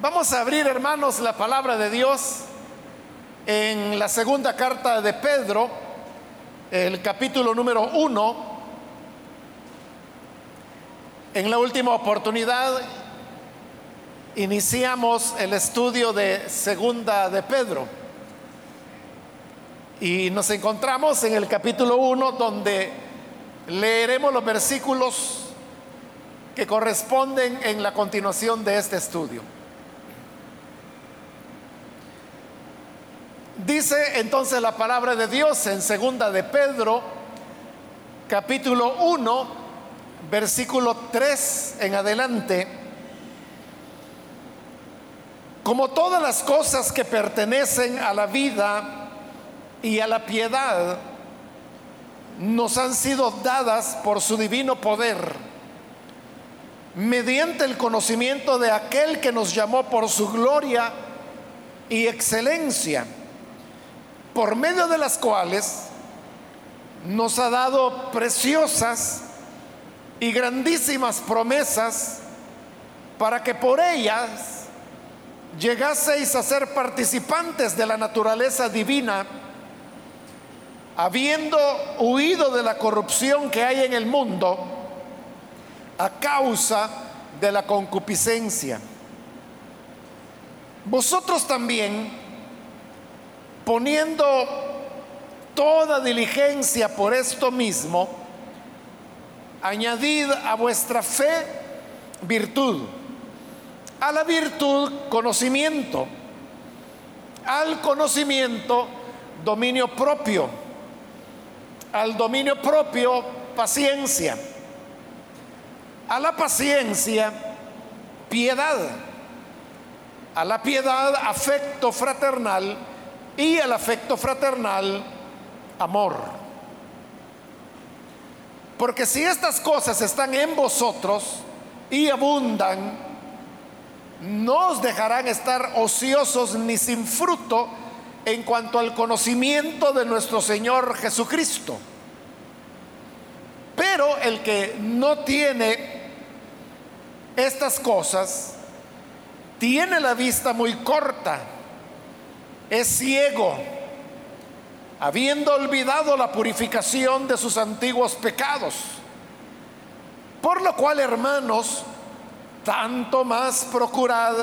Vamos a abrir, hermanos, la palabra de Dios en la segunda carta de Pedro, el capítulo número uno. En la última oportunidad iniciamos el estudio de segunda de Pedro y nos encontramos en el capítulo 1 donde leeremos los versículos que corresponden en la continuación de este estudio. Dice entonces la palabra de Dios en segunda de Pedro, capítulo 1, versículo 3 en adelante. Como todas las cosas que pertenecen a la vida y a la piedad nos han sido dadas por su divino poder, mediante el conocimiento de aquel que nos llamó por su gloria y excelencia por medio de las cuales nos ha dado preciosas y grandísimas promesas para que por ellas llegaseis a ser participantes de la naturaleza divina, habiendo huido de la corrupción que hay en el mundo a causa de la concupiscencia. Vosotros también, poniendo toda diligencia por esto mismo, añadid a vuestra fe virtud, a la virtud conocimiento, al conocimiento dominio propio, al dominio propio paciencia, a la paciencia piedad, a la piedad afecto fraternal, y el afecto fraternal, amor. Porque si estas cosas están en vosotros y abundan, no os dejarán estar ociosos ni sin fruto en cuanto al conocimiento de nuestro Señor Jesucristo. Pero el que no tiene estas cosas, tiene la vista muy corta es ciego, habiendo olvidado la purificación de sus antiguos pecados. Por lo cual, hermanos, tanto más procurad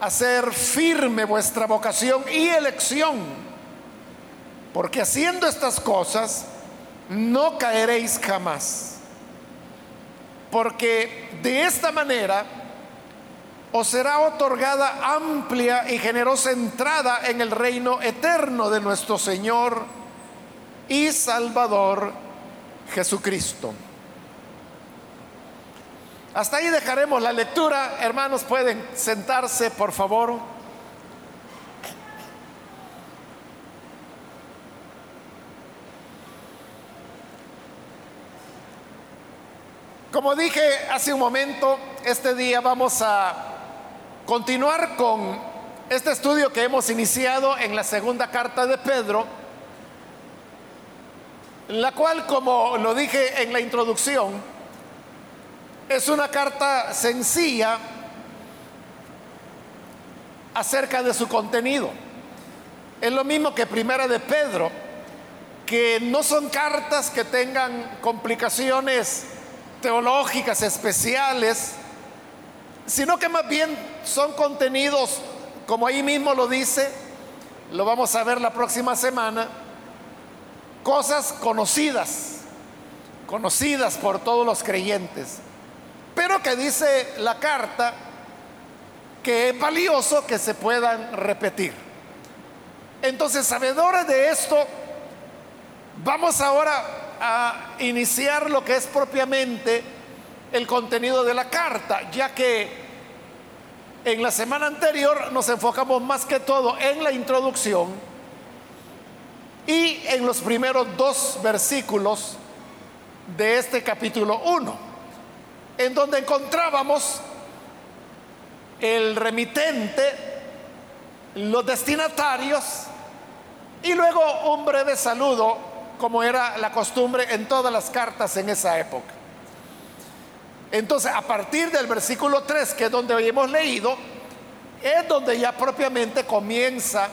hacer firme vuestra vocación y elección, porque haciendo estas cosas no caeréis jamás. Porque de esta manera os será otorgada amplia y generosa entrada en el reino eterno de nuestro Señor y Salvador Jesucristo. Hasta ahí dejaremos la lectura. Hermanos, pueden sentarse, por favor. Como dije hace un momento, este día vamos a continuar con este estudio que hemos iniciado en la segunda carta de Pedro, la cual, como lo dije en la introducción, es una carta sencilla acerca de su contenido. Es lo mismo que Primera de Pedro, que no son cartas que tengan complicaciones teológicas especiales, sino que más bien son contenidos, como ahí mismo lo dice, lo vamos a ver la próxima semana, cosas conocidas, conocidas por todos los creyentes, pero que dice la carta que es valioso que se puedan repetir. Entonces, sabedores de esto, vamos ahora a iniciar lo que es propiamente el contenido de la carta, ya que en la semana anterior nos enfocamos más que todo en la introducción y en los primeros dos versículos de este capítulo 1, en donde encontrábamos el remitente, los destinatarios y luego un breve saludo, como era la costumbre en todas las cartas en esa época. Entonces, a partir del versículo 3, que es donde hoy hemos leído, es donde ya propiamente comienza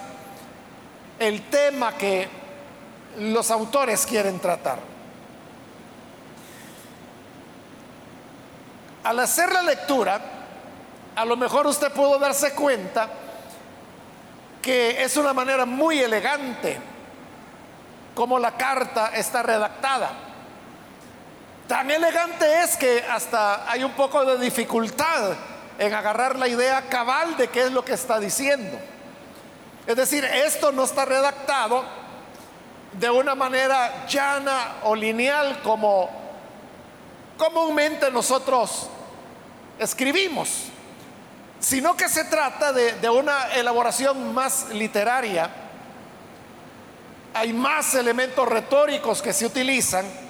el tema que los autores quieren tratar. Al hacer la lectura, a lo mejor usted pudo darse cuenta que es una manera muy elegante como la carta está redactada. Tan elegante es que hasta hay un poco de dificultad en agarrar la idea cabal de qué es lo que está diciendo. Es decir, esto no está redactado de una manera llana o lineal como comúnmente nosotros escribimos, sino que se trata de, de una elaboración más literaria. Hay más elementos retóricos que se utilizan,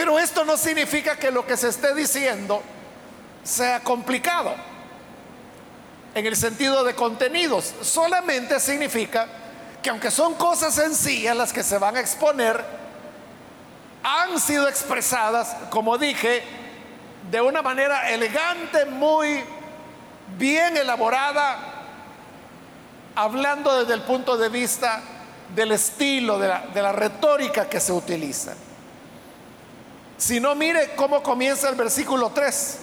pero esto no significa que lo que se esté diciendo sea complicado en el sentido de contenidos, solamente significa que aunque son cosas sencillas las que se van a exponer, han sido expresadas, como dije, de una manera elegante, muy bien elaborada, hablando desde el punto de vista del estilo, de la, de la retórica que se utiliza. Si no, mire cómo comienza el versículo 3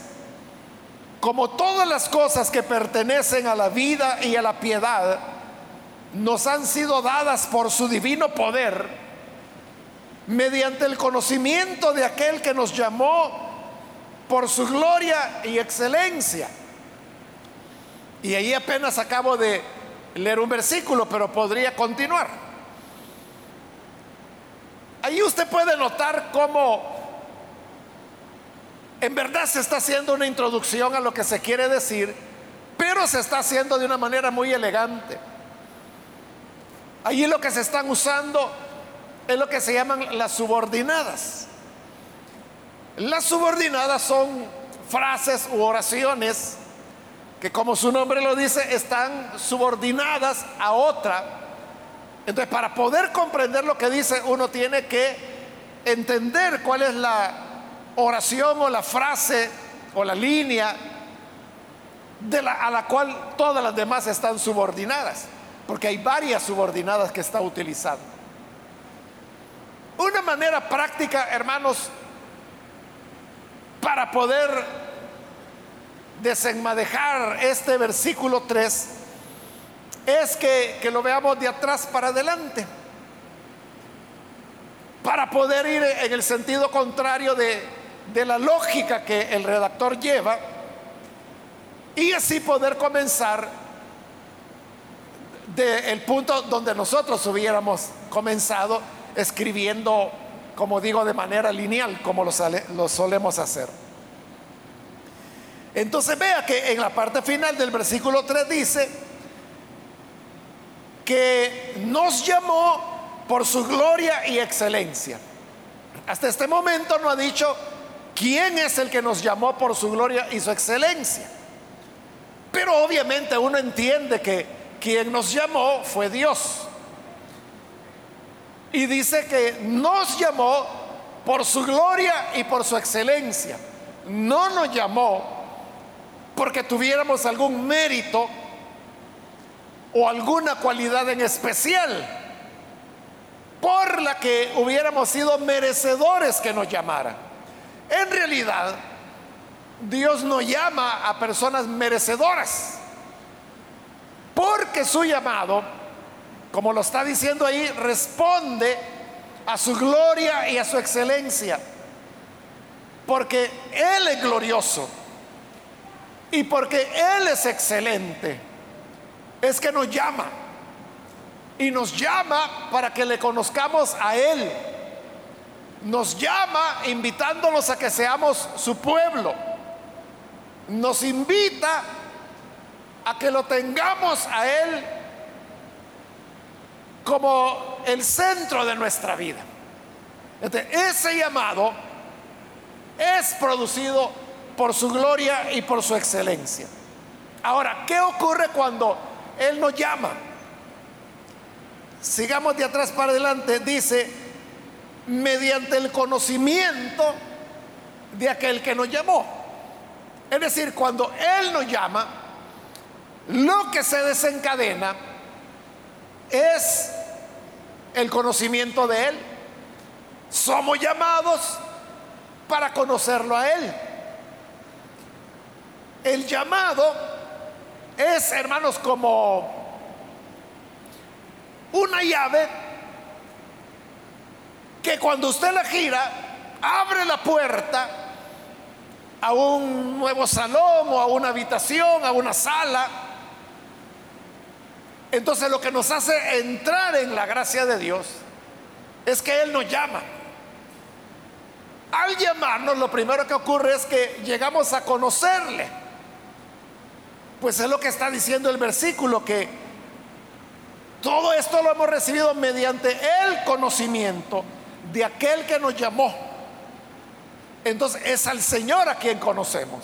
como todas las cosas que pertenecen a la vida y a la piedad nos han sido dadas por su divino poder, mediante el conocimiento de aquel que nos llamó por su gloria y excelencia. Y ahí apenas acabo de leer un versículo, pero podría continuar. Ahí usted puede notar cómo en verdad se está haciendo una introducción a lo que se quiere decir, pero se está haciendo de una manera muy elegante. Allí lo que se están usando es lo que se llaman las subordinadas. Las subordinadas son frases u oraciones que como su nombre lo dice, están subordinadas a otra. Entonces, para poder comprender lo que dice, uno tiene que entender cuál es la oración o la frase o la línea a la cual todas las demás están subordinadas, porque hay varias subordinadas que está utilizando. Una manera práctica, hermanos, para poder desenmadejar este versículo 3 es que, que lo veamos de atrás para adelante para poder ir en el sentido contrario de, de la lógica que el redactor lleva y así poder comenzar del punto donde nosotros hubiéramos comenzado escribiendo, como digo, de manera lineal, como lo, lo solemos hacer. Entonces vea que en la parte final del versículo 3 dice que nos llamó por su gloria y excelencia. Hasta este momento no ha dicho ¿Quién es el que nos llamó por su gloria y su excelencia? Pero obviamente uno entiende que quien nos llamó fue Dios. Y dice que nos llamó por su gloria y por su excelencia. No nos llamó porque tuviéramos algún mérito o alguna cualidad en especial por la que hubiéramos sido merecedores que nos llamaran. En realidad, Dios no llama a personas merecedoras, porque su llamado, como lo está diciendo ahí, responde a su gloria y a su excelencia, porque Él es glorioso y porque Él es excelente, es que nos llama y nos llama para que le conozcamos a Él nos llama invitándonos a que seamos su pueblo. Nos invita a que lo tengamos a Él como el centro de nuestra vida. ese llamado es producido por su gloria y por su excelencia. Ahora, ¿qué ocurre cuando Él nos llama? Sigamos de atrás para adelante. Dice, mediante el conocimiento de aquel que nos llamó. Es decir, cuando Él nos llama, lo que se desencadena es el conocimiento de Él. Somos llamados para conocerlo a Él. El llamado es, hermanos, como una llave que cuando usted la gira, abre la puerta a un nuevo salón o a una habitación, a una sala. Entonces lo que nos hace entrar en la gracia de Dios es que Él nos llama. Al llamarnos, lo primero que ocurre es que llegamos a conocerle. Pues es lo que está diciendo el versículo, que todo esto lo hemos recibido mediante el conocimiento de aquel que nos llamó. Entonces es al Señor a quien conocemos.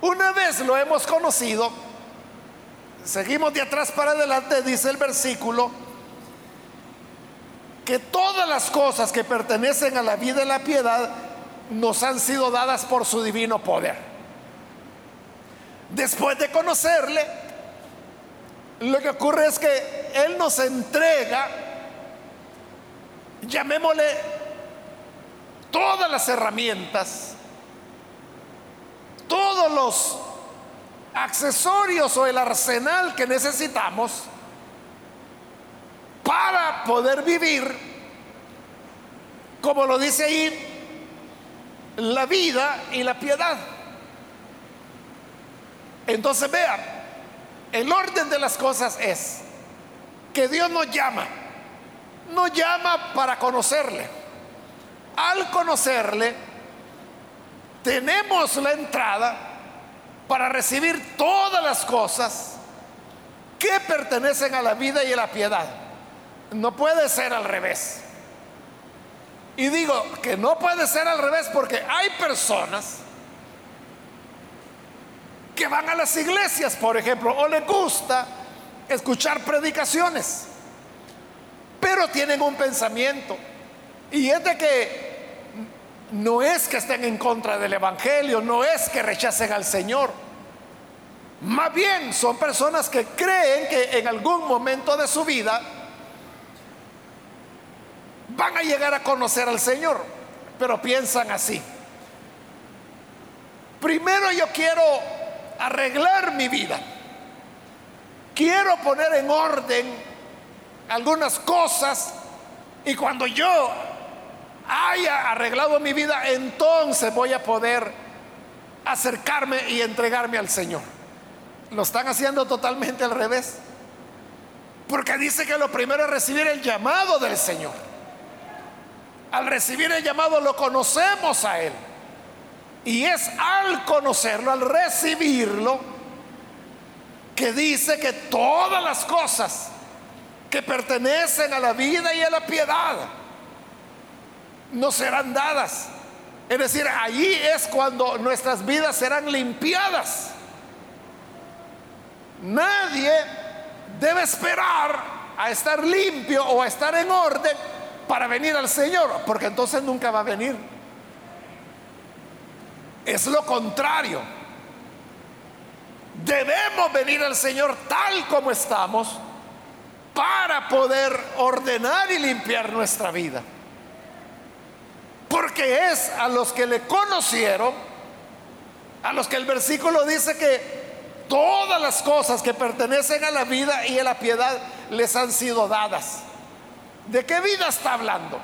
Una vez lo hemos conocido, seguimos de atrás para adelante, dice el versículo, que todas las cosas que pertenecen a la vida y la piedad nos han sido dadas por su divino poder. Después de conocerle, lo que ocurre es que Él nos entrega, llamémosle, todas las herramientas, todos los accesorios o el arsenal que necesitamos para poder vivir, como lo dice ahí, la vida y la piedad. Entonces vean, el orden de las cosas es que Dios nos llama, nos llama para conocerle. Al conocerle, tenemos la entrada para recibir todas las cosas que pertenecen a la vida y a la piedad. No puede ser al revés. Y digo que no puede ser al revés porque hay personas que van a las iglesias, por ejemplo, o les gusta escuchar predicaciones, pero tienen un pensamiento. Y es de que no es que estén en contra del Evangelio, no es que rechacen al Señor. Más bien son personas que creen que en algún momento de su vida van a llegar a conocer al Señor, pero piensan así. Primero yo quiero arreglar mi vida. Quiero poner en orden algunas cosas y cuando yo haya arreglado mi vida, entonces voy a poder acercarme y entregarme al Señor. Lo están haciendo totalmente al revés. Porque dice que lo primero es recibir el llamado del Señor. Al recibir el llamado lo conocemos a Él. Y es al conocerlo, al recibirlo, que dice que todas las cosas que pertenecen a la vida y a la piedad no serán dadas. Es decir, allí es cuando nuestras vidas serán limpiadas. Nadie debe esperar a estar limpio o a estar en orden para venir al Señor, porque entonces nunca va a venir. Es lo contrario. Debemos venir al Señor tal como estamos para poder ordenar y limpiar nuestra vida. Porque es a los que le conocieron, a los que el versículo dice que todas las cosas que pertenecen a la vida y a la piedad les han sido dadas. ¿De qué vida está hablando?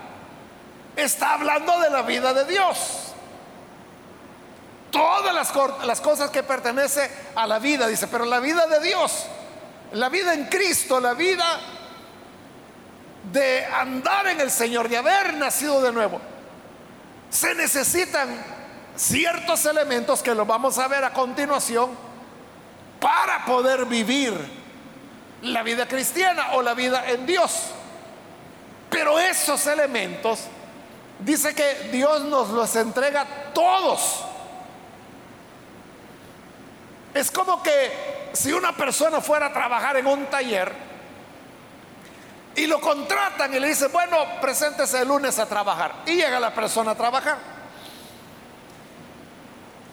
Está hablando de la vida de Dios todas las, cosas que pertenecen a la vida, dice, pero la vida de Dios, la vida en Cristo, la vida de andar en el Señor, de haber nacido de nuevo, se necesitan ciertos elementos que los vamos a ver a continuación para poder vivir la vida cristiana o la vida en Dios. Pero esos elementos, dice que Dios nos los entrega todos es como que si una persona fuera a trabajar en un taller y lo contratan y le dicen, bueno, preséntese el lunes a trabajar. Y llega la persona a trabajar.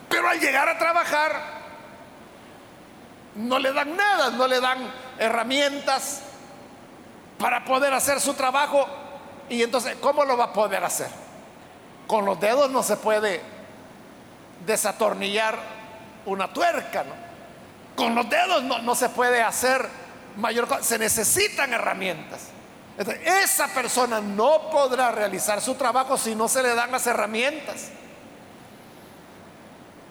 Pero al llegar a trabajar, no le dan nada, no le dan herramientas para poder hacer su trabajo. Y entonces, ¿cómo lo va a poder hacer? Con los dedos no se puede desatornillar una tuerca, ¿no? Con los dedos no, se puede hacer mayor cosa, se necesitan herramientas. esa persona no podrá realizar su trabajo si no se le dan las herramientas.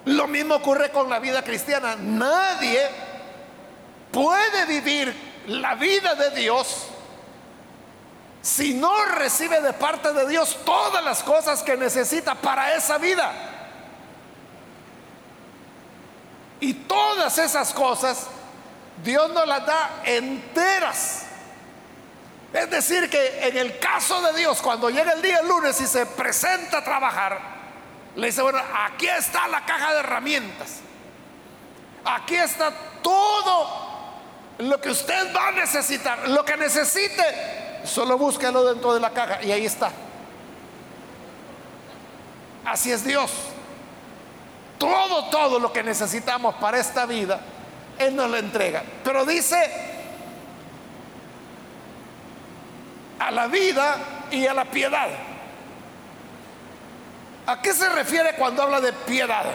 Lo mismo ocurre con la vida cristiana. Nadie puede vivir la vida de Dios si no recibe de parte de Dios todas las cosas que necesita para esa vida. Y todas esas cosas Dios nos las da enteras. Es decir, que en el caso de Dios, cuando llega el día lunes y se presenta a trabajar, le dice, bueno, aquí está la caja de herramientas. Aquí está todo lo que usted va a necesitar. Lo que necesite, solo búsquelo dentro de la caja y ahí está. Así es Dios. Todo, todo lo que necesitamos para esta vida, Él nos lo entrega. Pero dice, a la vida y a la piedad. ¿A qué se refiere cuando habla de piedad?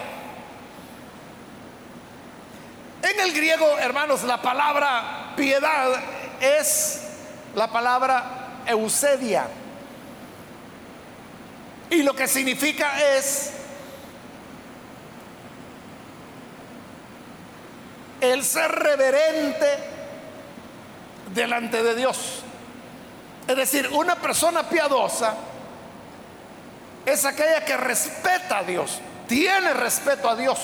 En el griego, hermanos, la palabra piedad es la palabra eusedia. Y lo que significa es el ser reverente delante de Dios. Es decir, una persona piadosa es aquella que respeta a Dios, tiene respeto a Dios.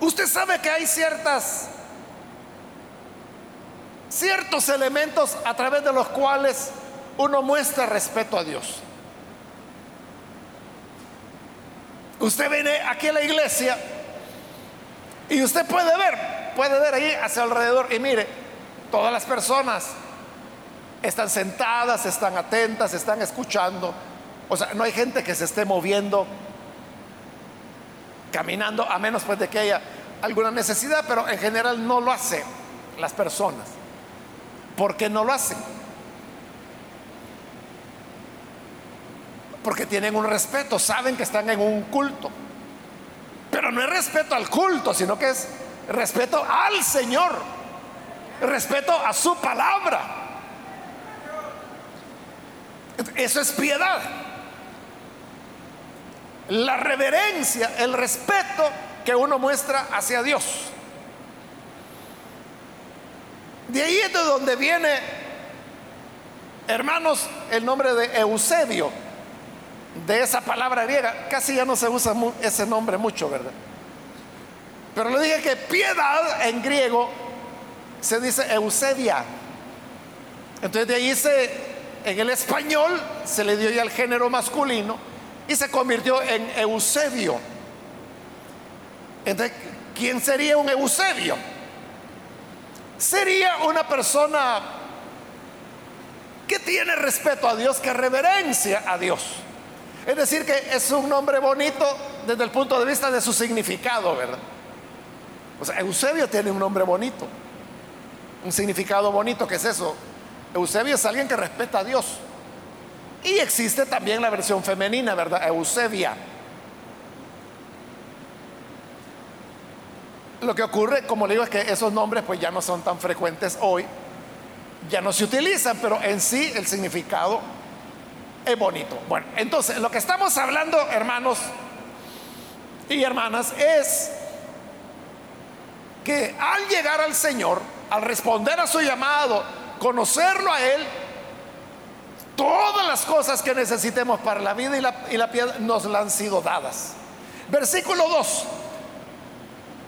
Usted sabe que hay ciertas ciertos elementos a través de los cuales uno muestra respeto a Dios. Usted viene aquí a la iglesia y usted puede ver, puede ver ahí hacia alrededor y mire, todas las personas están sentadas, están atentas, están escuchando. O sea, no hay gente que se esté moviendo, caminando, a menos pues de que haya alguna necesidad, pero en general no lo hacen las personas. ¿Por qué no lo hacen? Porque tienen un respeto, saben que están en un culto. Pero no es respeto al culto, sino que es respeto al Señor, respeto a su palabra. Eso es piedad. La reverencia, el respeto que uno muestra hacia Dios. De ahí es de donde viene, hermanos, el nombre de Eusebio, de esa palabra griega. Casi ya no se usa ese nombre mucho, ¿verdad? Pero le dije que piedad en griego se dice Eusebia. Entonces de ahí se en el español se le dio ya el género masculino y se convirtió en Eusebio. Entonces, ¿quién sería un Eusebio? Sería una persona que tiene respeto a Dios, que reverencia a Dios. Es decir, que es un nombre bonito desde el punto de vista de su significado, ¿verdad? O sea, Eusebio tiene un nombre bonito, un significado bonito, ¿qué es eso? Eusebio es alguien que respeta a Dios. Y existe también la versión femenina, ¿verdad? Eusebia. Lo que ocurre, como le digo, es que esos nombres pues ya no son tan frecuentes hoy, ya no se utilizan, pero en sí el significado es bonito. Bueno, entonces lo que estamos hablando, hermanos y hermanas, es que al llegar al Señor, al responder a su llamado, conocerlo a Él, todas las cosas que necesitemos para la vida y la, y nos la han sido dadas. Versículo 2.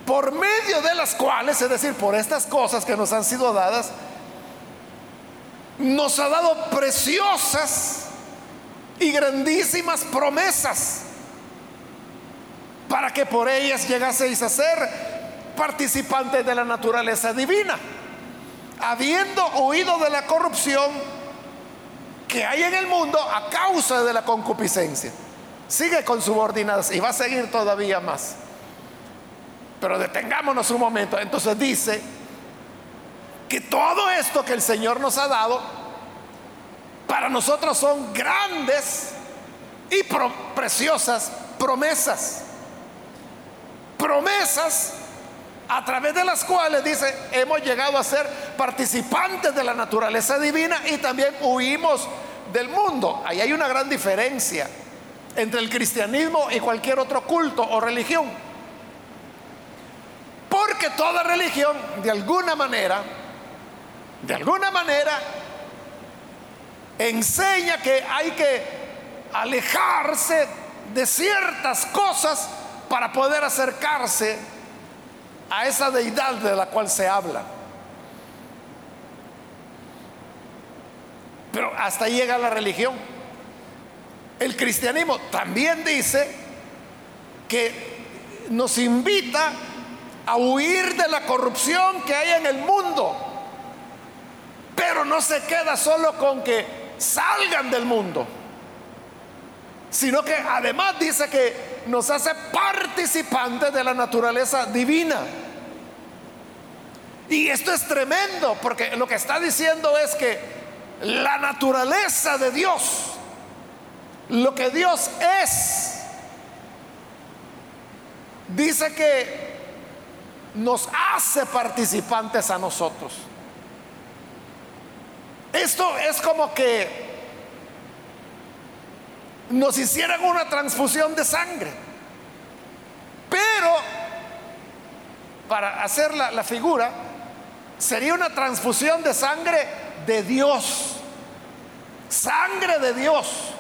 Por medio de las cuales, es decir, por estas cosas que nos han sido dadas, nos ha dado preciosas y grandísimas promesas para que por ellas llegaseis a ser participantes de la naturaleza divina habiendo oído de la corrupción que hay en el mundo a causa de la concupiscencia. Sigue con subordinadas y va a seguir todavía más. Pero detengámonos un momento. Entonces dice que todo esto que el Señor nos ha dado, para nosotros son grandes y preciosas promesas. Promesas a través de las cuales, dice, hemos llegado a ser participantes de la naturaleza divina y también huimos del mundo. Ahí hay una gran diferencia entre el cristianismo y cualquier otro culto o religión. Porque toda religión, de alguna manera, de alguna manera, enseña que hay que alejarse de ciertas cosas para poder acercarse a esa deidad de la cual se habla. Pero hasta ahí llega la religión. El cristianismo también dice que nos invita a huir de la corrupción que hay en el mundo. Pero no se queda solo con que salgan del mundo, sino que además dice que nos hace participantes de la naturaleza divina. Y esto es tremendo, porque lo que está diciendo es que la naturaleza de Dios, lo que Dios es, dice que nos hace participantes a nosotros. Esto es como que nos hicieran una transfusión de sangre. Pero para hacer la, la, figura, sería una transfusión de sangre de Dios. Sangre de Dios.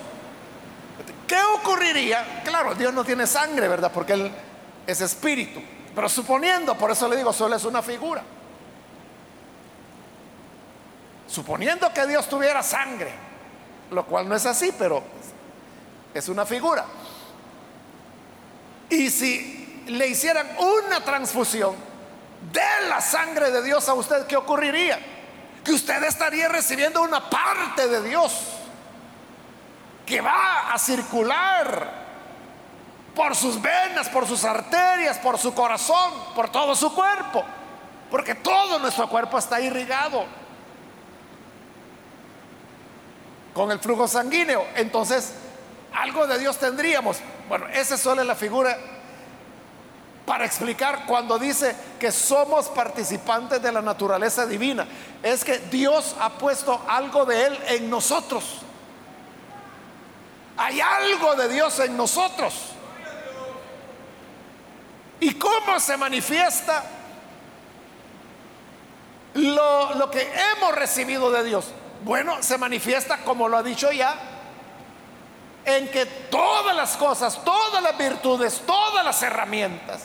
¿Qué ocurriría? Claro, Dios no tiene sangre, ¿verdad? Porque Él es espíritu. Pero suponiendo, por eso le digo, solo es una figura. Suponiendo que Dios tuviera sangre, lo cual no es así, pero es una figura. Y si le hicieran una transfusión de la sangre de Dios a usted, ¿qué ocurriría? Que usted estaría recibiendo una parte de Dios que va a circular por sus venas, por sus arterias, por su corazón, por todo su cuerpo. Porque todo nuestro cuerpo está irrigado con el flujo sanguíneo. Entonces, algo de Dios tendríamos. Bueno, esa solo es la figura para explicar cuando dice que somos participantes de la naturaleza divina. Es que Dios ha puesto algo de Él en nosotros. Hay algo de Dios en nosotros. ¿Y cómo se manifiesta lo, lo que hemos recibido de Dios? Bueno, se manifiesta, como lo ha dicho ya, en que todas las cosas, todas las virtudes, todas las herramientas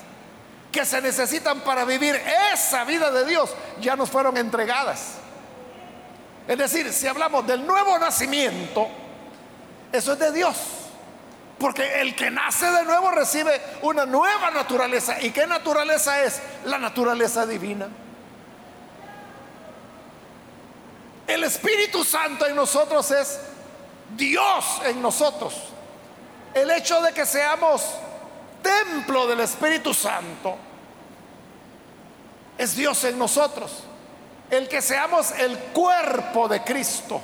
que se necesitan para vivir esa vida de Dios ya nos fueron entregadas. Es decir, si hablamos del nuevo nacimiento, eso es de Dios. Porque el que nace de nuevo recibe una nueva naturaleza. ¿Y qué naturaleza es? La naturaleza divina. El Espíritu Santo en nosotros es Dios en nosotros. El hecho de que seamos templo del Espíritu Santo es Dios en nosotros. El que seamos el cuerpo de Cristo.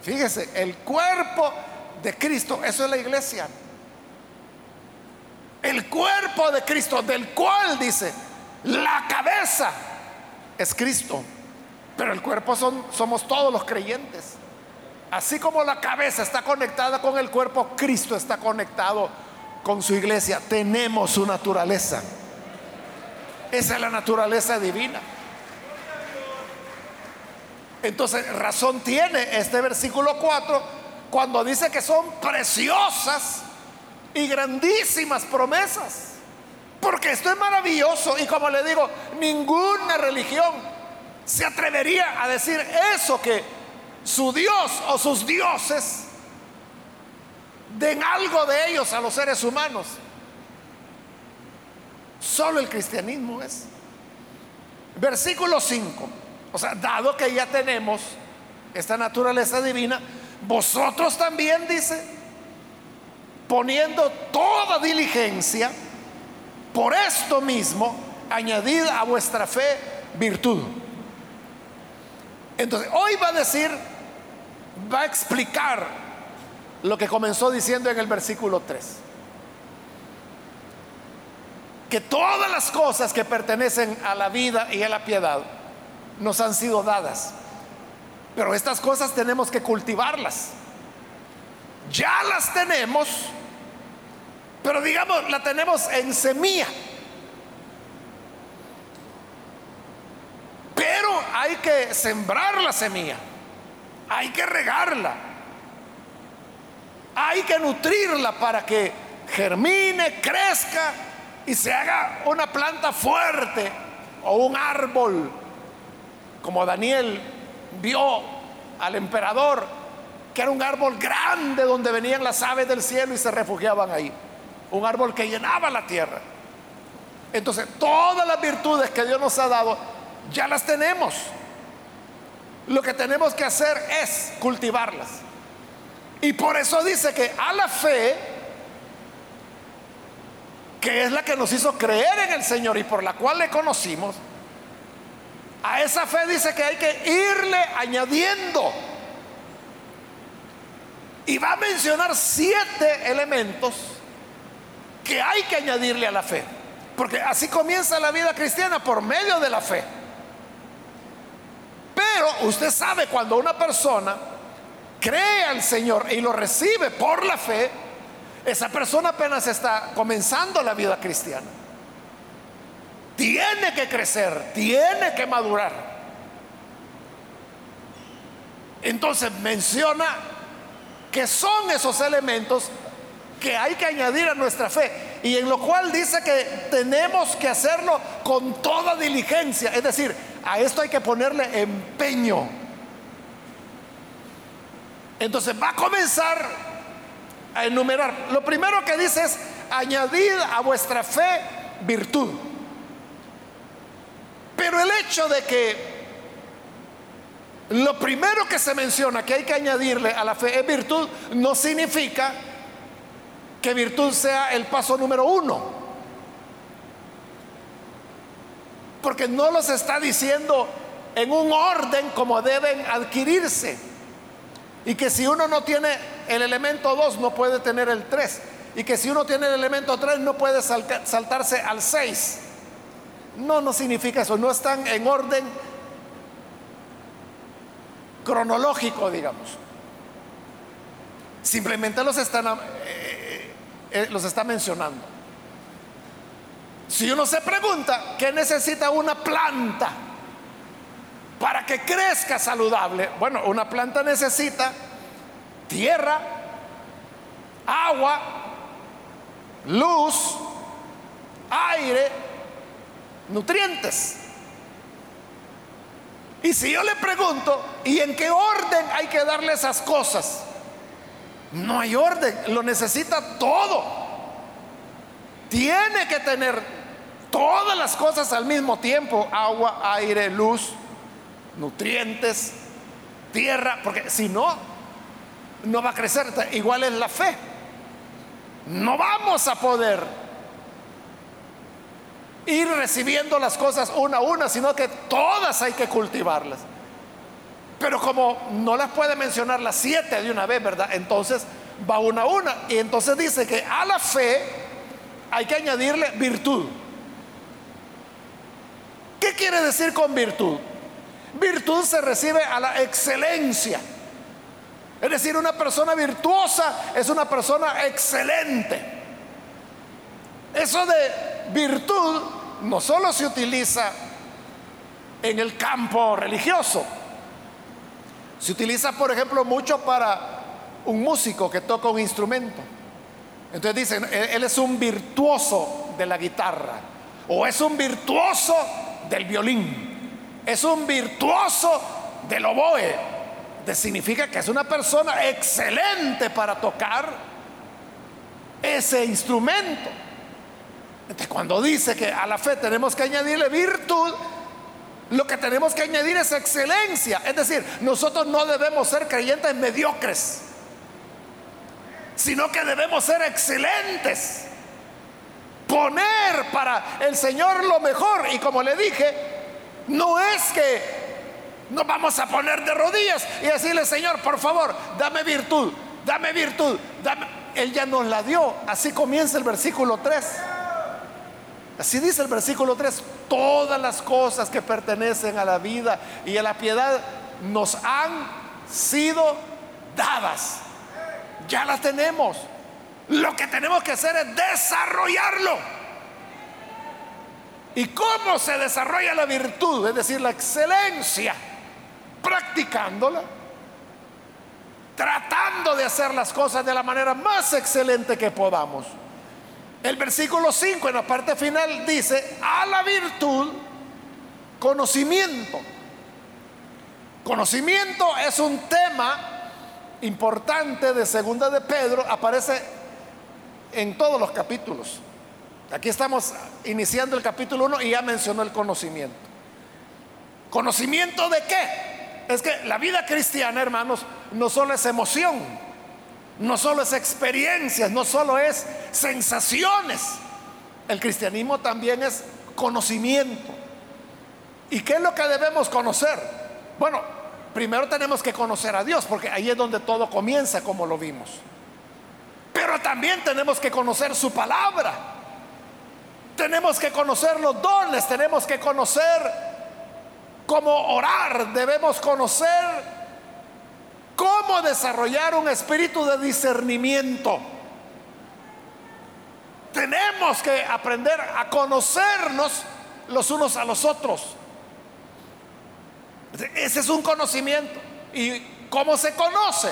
Fíjese, el cuerpo de Cristo, eso es la iglesia. El cuerpo de Cristo, del cual dice, la cabeza es Cristo. Pero el cuerpo son, somos todos los creyentes. Así como la cabeza está conectada con el cuerpo, Cristo está conectado con su iglesia. Tenemos su naturaleza. Esa es la naturaleza divina. Entonces, razón tiene este versículo 4 cuando dice que son preciosas y grandísimas promesas. Porque esto es maravilloso y como le digo, ninguna religión se atrevería a decir eso que su Dios o sus dioses den algo de ellos a los seres humanos. Solo el cristianismo es. Versículo 5. O sea, dado que ya tenemos esta naturaleza divina, vosotros también, dice, poniendo toda diligencia por esto mismo, añadid a vuestra fe virtud. Entonces, hoy va a decir, va a explicar lo que comenzó diciendo en el versículo 3. Que todas las cosas que pertenecen a la vida y a la piedad nos han sido dadas. Pero estas cosas tenemos que cultivarlas. Ya las tenemos, pero digamos, la tenemos en semilla. Pero hay que sembrar la semilla, hay que regarla, hay que nutrirla para que germine, crezca y se haga una planta fuerte o un árbol, como Daniel vio al emperador, que era un árbol grande donde venían las aves del cielo y se refugiaban ahí. Un árbol que llenaba la tierra. Entonces, todas las virtudes que Dios nos ha dado, ya las tenemos. Lo que tenemos que hacer es cultivarlas. Y por eso dice que a la fe, que es la que nos hizo creer en el Señor y por la cual le conocimos, a esa fe dice que hay que irle añadiendo. Y va a mencionar siete elementos que hay que añadirle a la fe. Porque así comienza la vida cristiana por medio de la fe. Pero usted sabe cuando una persona cree al Señor y lo recibe por la fe, esa persona apenas está comenzando la vida cristiana. Tiene que crecer, tiene que madurar. Entonces menciona que son esos elementos que hay que añadir a nuestra fe y en lo cual dice que tenemos que hacerlo con toda diligencia, es decir, a esto hay que ponerle empeño. Entonces va a comenzar a enumerar. Lo primero que dice es, añadid a vuestra fe virtud. Pero el hecho de que lo primero que se menciona que hay que añadirle a la fe es virtud, no significa que virtud sea el paso número uno. Porque no los está diciendo en un orden como deben adquirirse. Y que si uno no tiene el elemento 2 no puede tener el 3. Y que si uno tiene el elemento 3 no puede saltarse al 6. No, no significa eso. No están en orden cronológico, digamos. Simplemente los están, eh, eh, eh, los está mencionando. Si uno se pregunta, ¿qué necesita una planta? Para que crezca saludable, bueno, una planta necesita tierra, agua, luz, aire, nutrientes. Y si yo le pregunto, ¿y en qué orden hay que darle esas cosas? No hay orden, lo necesita todo. Tiene que tener todas las cosas al mismo tiempo, agua, aire, luz, nutrientes, tierra, porque si no, no va a crecer. Igual es la fe. No vamos a poder ir recibiendo las cosas una a una, sino que todas hay que cultivarlas. Pero como no las puede mencionar las siete de una vez, ¿verdad? Entonces va una a una. Y entonces dice que a la fe hay que añadirle virtud. ¿Qué quiere decir con virtud? Virtud se recibe a la excelencia. Es decir, una persona virtuosa es una persona excelente. Eso de virtud no solo se utiliza en el campo religioso, se utiliza, por ejemplo, mucho para un músico que toca un instrumento. Entonces dicen, él es un virtuoso de la guitarra o es un virtuoso del violín es un virtuoso del oboe. significa que es una persona excelente para tocar ese instrumento. Entonces, cuando dice que a la fe tenemos que añadirle virtud, lo que tenemos que añadir es excelencia. Es decir, nosotros no debemos ser creyentes mediocres, sino que debemos ser excelentes. Poner para el Señor lo mejor. Y como le dije, no es que nos vamos a poner de rodillas y decirle, Señor, por favor, dame virtud, dame virtud, dame. Él ya nos la dio. Así comienza el versículo 3. Así dice el versículo 3, todas las cosas que pertenecen a la vida y a la piedad nos han sido dadas. Ya las tenemos. Lo que tenemos que hacer es desarrollarlo. ¿Y cómo se desarrolla la virtud? Es decir, la excelencia. Practicándola. Tratando de hacer las cosas de la manera más excelente que podamos. El versículo 5 en la parte final dice, a la virtud, conocimiento. Conocimiento es un tema importante de segunda de Pedro, aparece en todos los capítulos. Aquí estamos iniciando el capítulo 1 y ya mencionó el conocimiento. ¿Conocimiento de qué? Es que la vida cristiana, hermanos, no solo es emoción, no solo es experiencias, no solo es sensaciones. El cristianismo también es conocimiento. ¿Y qué es lo que debemos conocer? Bueno, primero tenemos que conocer a Dios, porque ahí es donde todo comienza, como lo vimos. Pero también tenemos que conocer su palabra. Tenemos que conocer los dones, tenemos que conocer cómo orar, debemos conocer cómo desarrollar un espíritu de discernimiento. Tenemos que aprender a conocernos los unos a los otros. Ese es un conocimiento. ¿Y cómo se conoce?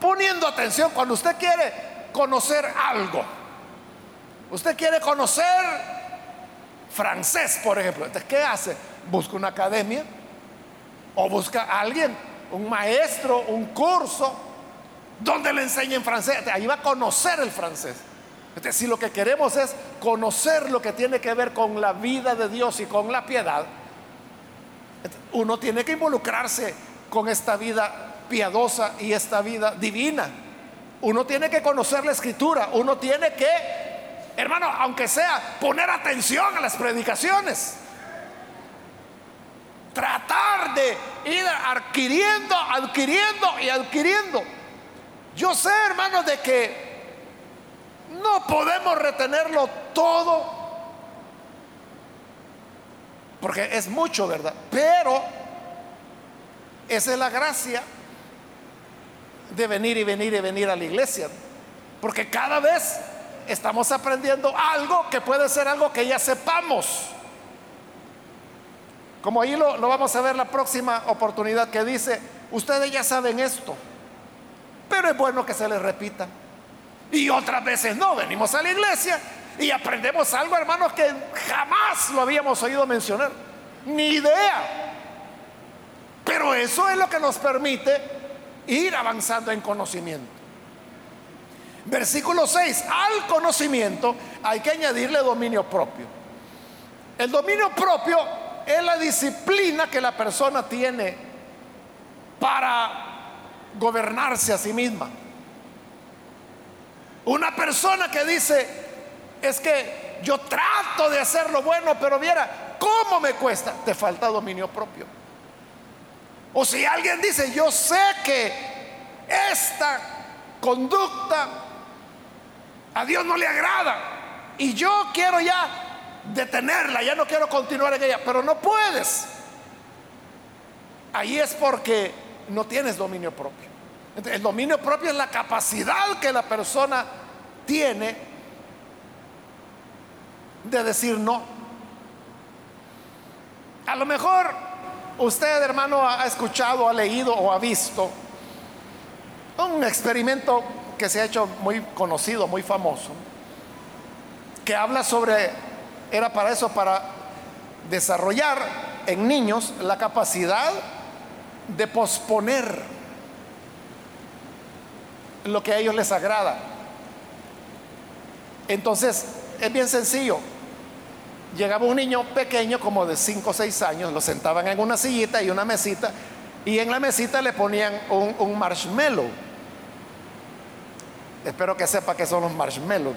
Poniendo atención cuando usted quiere conocer algo. Usted quiere conocer francés, por ejemplo. Entonces, ¿qué hace? Busca una academia o busca a alguien un maestro, un curso, donde le enseñen francés. Ahí va a conocer el francés. si lo que queremos es conocer lo que tiene que ver con la vida de Dios y con la piedad, uno tiene que involucrarse con esta vida piadosa y esta vida divina. Uno tiene que conocer la escritura, uno tiene que, hermano, aunque sea, poner atención a las predicaciones tratar de ir adquiriendo, adquiriendo y adquiriendo. Yo sé, hermanos, de que no podemos retenerlo todo, porque es mucho, ¿verdad? Pero esa es la gracia de venir y venir y venir a la iglesia, porque cada vez estamos aprendiendo algo que puede ser algo que ya sepamos. Como ahí lo, vamos a ver la próxima oportunidad que dice, ustedes ya saben esto, pero es bueno que se les repita. Y otras veces no, venimos a la iglesia y aprendemos algo, hermanos, que jamás lo habíamos oído mencionar, ni idea. Pero eso es lo que nos permite ir avanzando en conocimiento. Versículo 6, al conocimiento hay que añadirle dominio propio. El dominio propio es la disciplina que la persona tiene para gobernarse a sí misma. Una persona que dice, es que yo trato de hacer lo bueno, pero viera, ¿cómo me cuesta? Te falta dominio propio. O si alguien dice, yo sé que esta conducta a Dios no le agrada y yo quiero ya detenerla, ya no quiero continuar en ella, pero no puedes. Ahí es porque no tienes dominio propio. El dominio propio es la capacidad que la persona tiene de decir no. A lo mejor usted, hermano, ha escuchado, ha leído o ha visto un experimento que se ha hecho muy conocido, muy famoso, que habla sobre era para eso, para desarrollar en niños la capacidad de posponer lo que a ellos les agrada. Entonces, es bien sencillo. Llegaba un niño pequeño, como de 5 o 6 años, lo sentaban en una sillita y una mesita, y en la mesita le ponían un, marshmallow. Espero que sepa que son los marshmallows.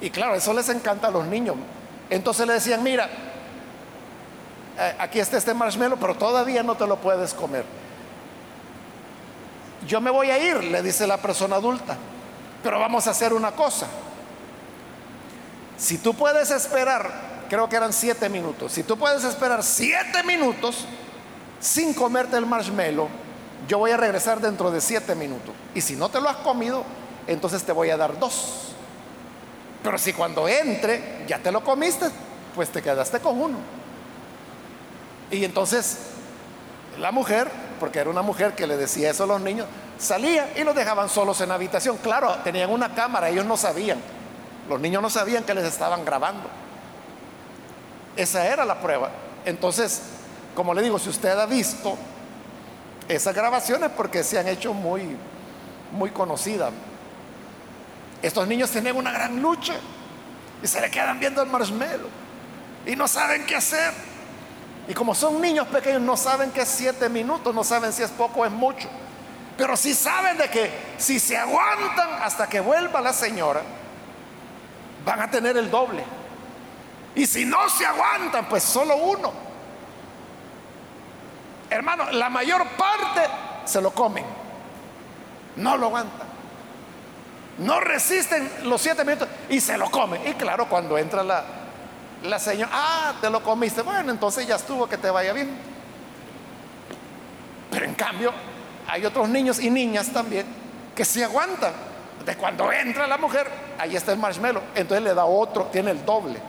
Y claro, eso les encanta a los niños. Entonces le decían, mira, eh, aquí está este marshmallow, pero todavía no te lo puedes comer. Yo me voy a ir, le dice la persona adulta, pero vamos a hacer una cosa. Si tú puedes esperar, creo que eran siete minutos, si tú puedes esperar siete minutos sin comerte el marshmallow, yo voy a regresar dentro de siete minutos. Y si no te lo has comido, entonces te voy a dar dos. Pero si cuando entre ya te lo comiste, pues te quedaste con uno. Y entonces la mujer, porque era una mujer que le decía eso a los niños, salía y los dejaban solos en la habitación. Claro, tenían una cámara, ellos no sabían. Los niños no sabían que les estaban grabando. Esa era la prueba. Entonces, como le digo, si usted ha visto esas grabaciones porque se han hecho muy muy conocidas. Estos niños tienen una gran lucha y se le quedan viendo el marshmallow y no saben qué hacer. Y como son niños pequeños, no saben que es siete minutos, no saben si es poco o es mucho. Pero sí saben de que si se aguantan hasta que vuelva la señora, van a tener el doble. Y si no se aguantan, pues solo uno. Hermano, la mayor parte se lo comen. No lo aguantan. No resisten los siete minutos y se lo comen. Y claro, cuando entra la, la señora, ah, te lo comiste. Bueno, entonces ya estuvo, que te vaya bien. Pero en cambio, hay otros niños y niñas también que se aguantan. De cuando entra la mujer, ahí está el marshmallow. Entonces le da otro, tiene el doble.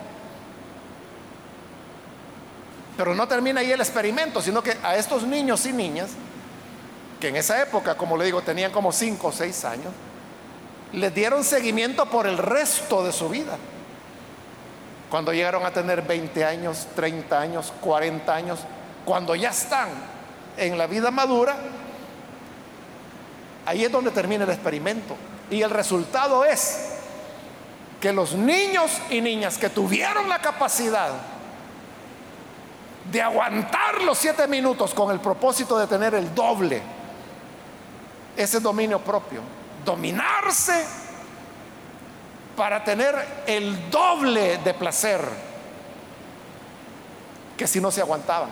Pero no termina ahí el experimento, sino que a estos niños y niñas, que en esa época, como le digo, tenían como 5 o 6 años, les dieron seguimiento por el resto de su vida. Cuando llegaron a tener 20 años, 30 años, 40 años, cuando ya están en la vida madura, ahí es donde termina el experimento. Y el resultado es que los niños y niñas que tuvieron la capacidad de aguantar los siete minutos con el propósito de tener el doble, ese dominio propio, dominarse para tener el doble de placer que si no se aguantaban.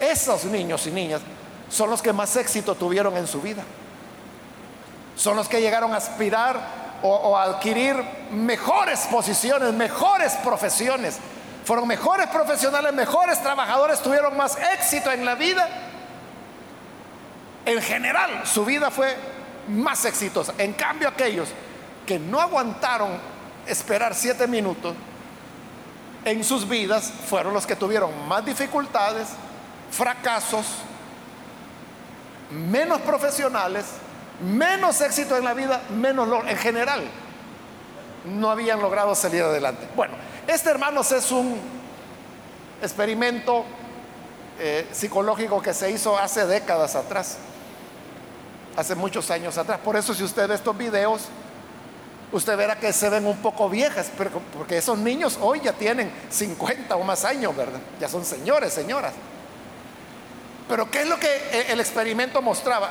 Esos niños y niñas son los que más éxito tuvieron en su vida. Son los que llegaron a aspirar o, a adquirir mejores posiciones, mejores profesiones. Fueron mejores profesionales, mejores trabajadores, tuvieron más éxito en la vida. En general, su vida fue más exitosa. En cambio, aquellos que no aguantaron esperar siete minutos en sus vidas fueron los que tuvieron más dificultades, fracasos, menos profesionales, menos éxito en la vida, menos en general. No habían logrado salir adelante. Bueno, este hermanos es un experimento eh, psicológico que se hizo hace décadas atrás hace muchos años atrás. Por eso si usted ve estos videos, usted verá que se ven un poco viejas, pero porque esos niños hoy ya tienen 50 o más años, ¿verdad? Ya son señores, señoras. Pero ¿qué es lo que e, el experimento mostraba?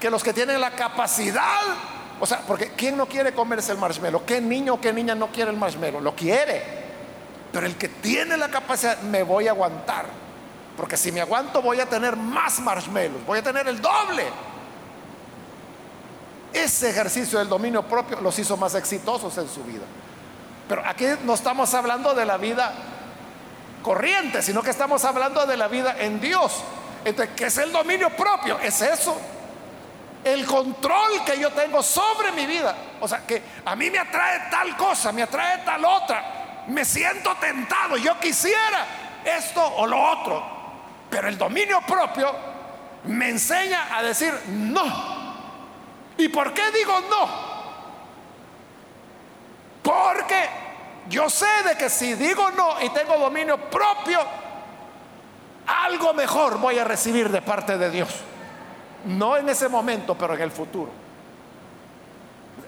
Que los que tienen la capacidad, o sea, porque ¿quién no quiere comerse el marshmallow? ¿Qué niño o qué niña no quiere el marshmallow? Lo quiere. Pero el que tiene la capacidad, me voy a aguantar. Porque si me aguanto voy a tener más marshmallows, voy a tener el doble. Ese ejercicio del dominio propio los hizo más exitosos en su vida. Pero aquí no estamos hablando de la vida corriente, sino que estamos hablando de la vida en Dios. Entonces, ¿qué es el dominio propio? Es eso. El control que yo tengo sobre mi vida. O sea, que a mí me atrae tal cosa, me atrae tal otra. Me siento tentado, yo quisiera esto o lo otro. Pero el dominio propio me enseña a decir no ¿Y por qué digo no? Porque yo sé de que si digo no y tengo dominio propio, algo mejor voy a recibir de parte de Dios. No en ese momento, pero en el futuro.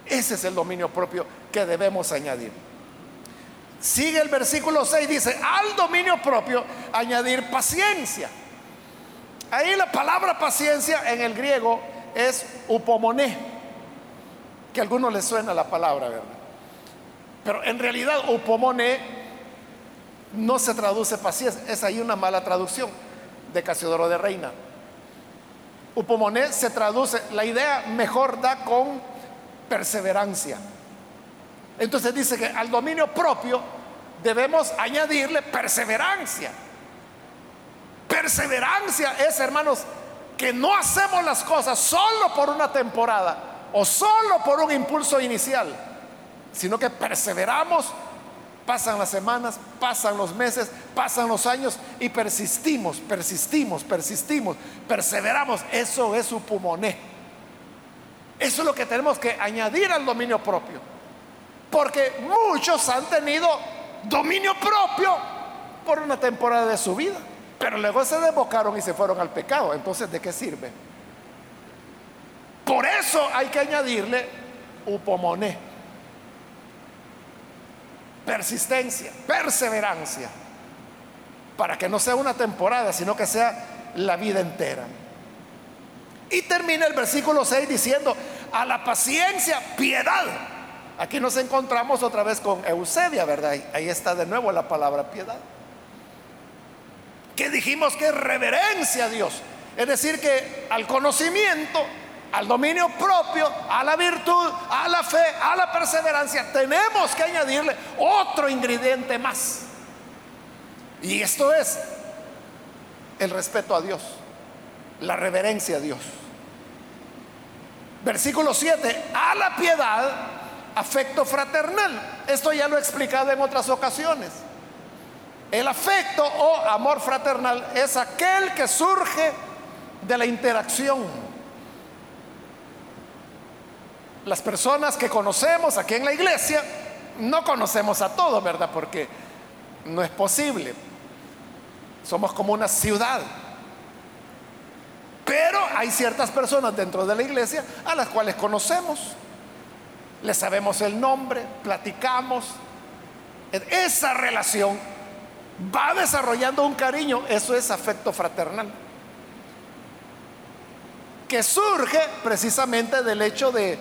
Ese es el dominio propio que debemos añadir. Sigue el versículo 6, dice, al dominio propio añadir paciencia. Ahí la palabra paciencia en el griego es upomoné, que a algunos les suena la palabra, ¿verdad? Pero en realidad upomone no se traduce paciencia, es ahí una mala traducción de Casiodoro de Reina. Upomone se traduce, la idea mejor da con perseverancia. Entonces dice que al dominio propio debemos añadirle perseverancia. Perseverancia es, hermanos, que no hacemos las cosas solo por una temporada o solo por un impulso inicial, sino que perseveramos, pasan las semanas, pasan los meses, pasan los años y persistimos, persistimos, persistimos, perseveramos. Eso es su. Eso es lo que tenemos que añadir al dominio propio. Porque muchos han tenido dominio propio por una temporada de su vida. Pero luego se desbocaron y se fueron al pecado. Entonces, ¿de qué sirve? Por eso hay que añadirle upomoné. Persistencia, perseverancia. Para que no sea una temporada, sino que sea la vida entera. Y termina el versículo 6 diciendo, a la paciencia, piedad. Aquí nos encontramos otra vez con Eusebia, ¿verdad? Ahí está de nuevo la palabra piedad que dijimos que es reverencia a Dios. Es decir, que al conocimiento, al dominio propio, a la virtud, a la fe, a la perseverancia, tenemos que añadirle otro ingrediente más. Y esto es el respeto a Dios, la reverencia a Dios. Versículo 7, a la piedad, afecto fraternal. Esto ya lo he explicado en otras ocasiones. El afecto o amor fraternal es aquel que surge de la interacción. Las personas que conocemos aquí en la iglesia, no conocemos a todos, ¿verdad? Porque no es posible. Somos como una ciudad. Pero hay ciertas personas dentro de la iglesia a las cuales conocemos. Les sabemos el nombre, platicamos. Esa relación va desarrollando un cariño, eso es afecto fraternal. Que surge precisamente del hecho de,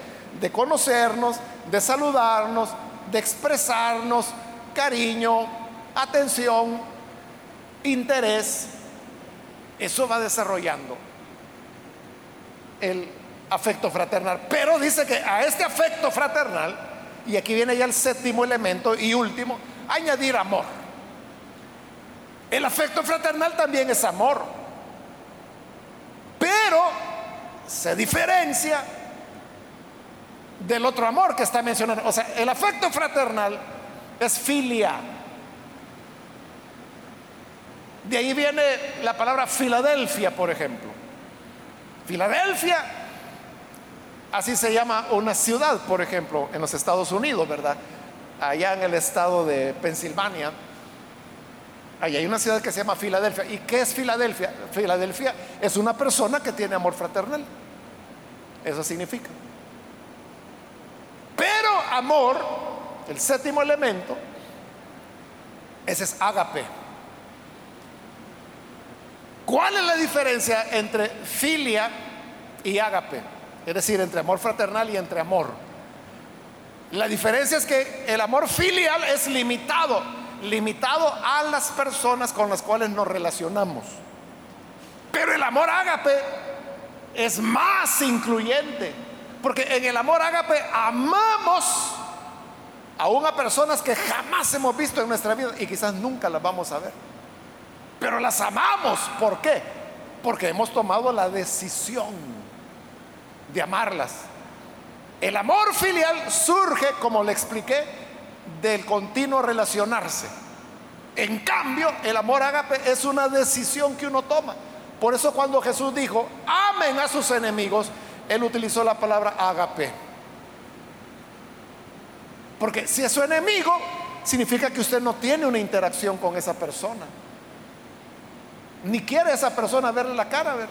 conocernos, de saludarnos, de expresarnos cariño, atención, interés. Eso va desarrollando el afecto fraternal. Pero dice que a este afecto fraternal, y aquí viene ya el séptimo elemento y último, añadir amor. El afecto fraternal también es amor. Pero se diferencia del otro amor que está mencionando. O sea, el afecto fraternal es filia. De ahí viene la palabra Filadelfia, por ejemplo. Filadelfia, así se llama una ciudad, por ejemplo, en los Estados Unidos, ¿verdad? Allá en el estado de Pensilvania Ahí hay una ciudad que se llama Filadelfia. ¿Y qué es Filadelfia? Filadelfia es una persona que tiene amor fraternal. Eso significa. Pero amor, el séptimo elemento, ese es ágape. ¿Cuál es la diferencia entre filia y ágape? Es decir, entre amor fraternal y entre amor. La diferencia es que el amor filial es limitado limitado a las personas con las cuales nos relacionamos. Pero el amor ágape es más incluyente, porque en el amor ágape amamos aún a personas que jamás hemos visto en nuestra vida y quizás nunca las vamos a ver. Pero las amamos, ¿por qué? Porque hemos tomado la decisión de amarlas. El amor filial surge, como le expliqué, del continuo relacionarse. En cambio, el amor ágape es una decisión que uno toma. Por eso cuando Jesús dijo, amen a sus enemigos, él utilizó la palabra ágape. Porque si es su enemigo, significa que usted no tiene una interacción con esa persona. Ni quiere esa persona verle la cara, ¿verdad?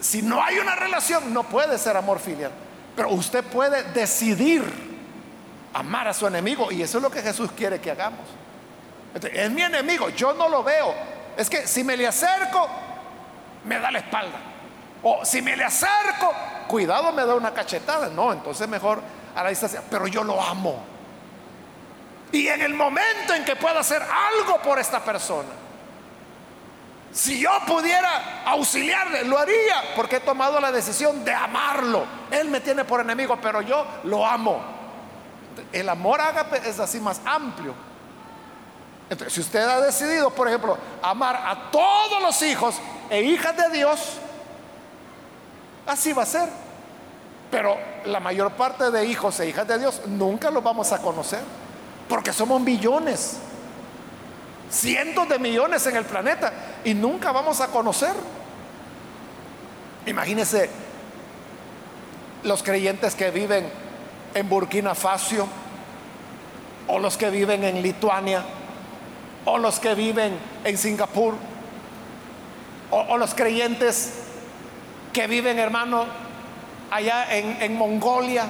Si no hay una relación, no puede ser amor filial. Pero usted puede decidir amar a su enemigo. Y eso es lo que Jesús quiere que hagamos. Es mi enemigo, yo no lo veo. Es que si me le acerco, me da la espalda. O si me le acerco, cuidado, me da una cachetada. No, entonces mejor a la distancia. Pero yo lo amo. Y en el momento en que pueda hacer algo por esta persona, si yo pudiera auxiliarle, lo haría, porque he tomado la decisión de amarlo. Él me tiene por enemigo, pero yo lo amo. El amor ágape es así más amplio. Entonces, si usted ha decidido, por ejemplo, amar a todos los hijos e hijas de Dios, así va a ser. Pero la mayor parte de hijos e hijas de Dios nunca los vamos a conocer, porque somos millones, cientos de millones en el planeta y nunca vamos a conocer. Imagínense los creyentes que viven en Burkina Faso o los que viven en Lituania o los que viven en Singapur o, los creyentes que viven, hermano, allá en, en Mongolia,